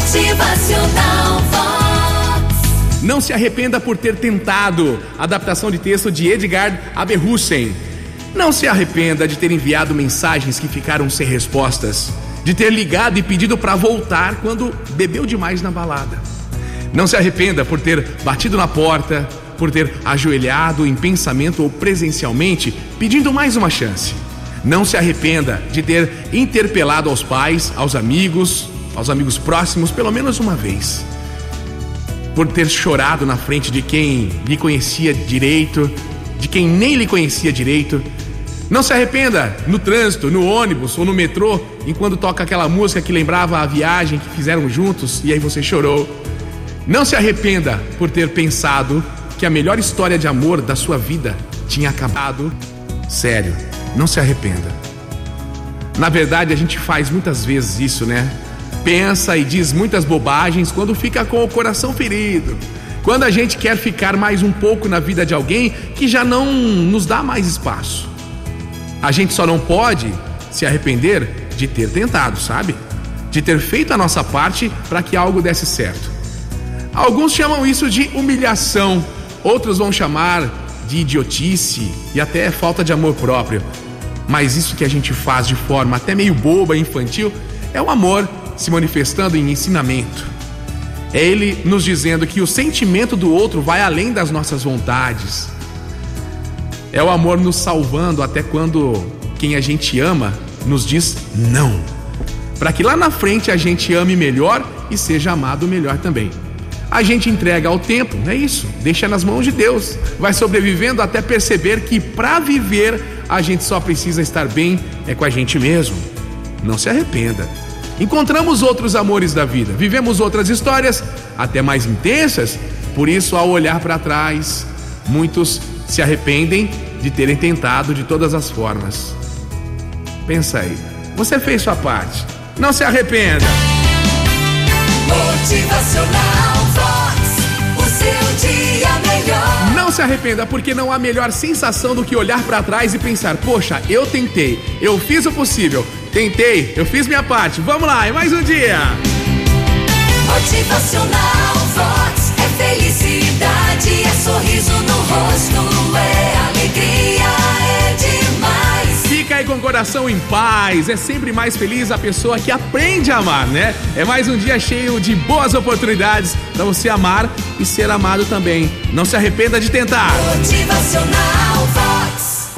Motivacional. Não se arrependa por ter tentado. Adaptação de texto de Edgar Aberhusen. Não se arrependa de ter enviado mensagens que ficaram sem respostas. De ter ligado e pedido para voltar quando bebeu demais na balada. Não se arrependa por ter batido na porta, por ter ajoelhado em pensamento ou presencialmente pedindo mais uma chance. Não se arrependa de ter interpelado aos pais, aos amigos, aos amigos próximos pelo menos uma vez. Por ter chorado na frente de quem lhe conhecia direito, de quem nem lhe conhecia direito. Não se arrependa no trânsito, no ônibus ou no metrô, enquanto toca aquela música que lembrava a viagem que fizeram juntos e aí você chorou. Não se arrependa por ter pensado que a melhor história de amor da sua vida tinha acabado. Sério, não se arrependa. Na verdade, a gente faz muitas vezes isso, né? Pensa e diz muitas bobagens quando fica com o coração ferido. Quando a gente quer ficar mais um pouco na vida de alguém que já não nos dá mais espaço. A gente só não pode se arrepender de ter tentado, sabe? De ter feito a nossa parte para que algo desse certo. Alguns chamam isso de humilhação, outros vão chamar de idiotice e até falta de amor próprio. Mas isso que a gente faz de forma até meio boba e infantil é o amor se manifestando em ensinamento. É ele nos dizendo que o sentimento do outro vai além das nossas vontades. É o amor nos salvando até quando quem a gente ama nos diz não. Para que lá na frente a gente ame melhor e seja amado melhor também. A gente entrega ao tempo, é isso, deixa nas mãos de Deus. Vai sobrevivendo até perceber que para viver a gente só precisa estar bem é com a gente mesmo. Não se arrependa. Encontramos outros amores da vida, vivemos outras histórias, até mais intensas, por isso, ao olhar para trás, muitos se arrependem de terem tentado de todas as formas. Pensa aí, você fez sua parte, não se arrependa. Motivacional se arrependa, porque não há melhor sensação do que olhar para trás e pensar: poxa, eu tentei, eu fiz o possível, tentei, eu fiz minha parte. Vamos lá, é mais um dia. Motivacional coração em paz. É sempre mais feliz a pessoa que aprende a amar, né? É mais um dia cheio de boas oportunidades para você amar e ser amado também. Não se arrependa de tentar. Motivacional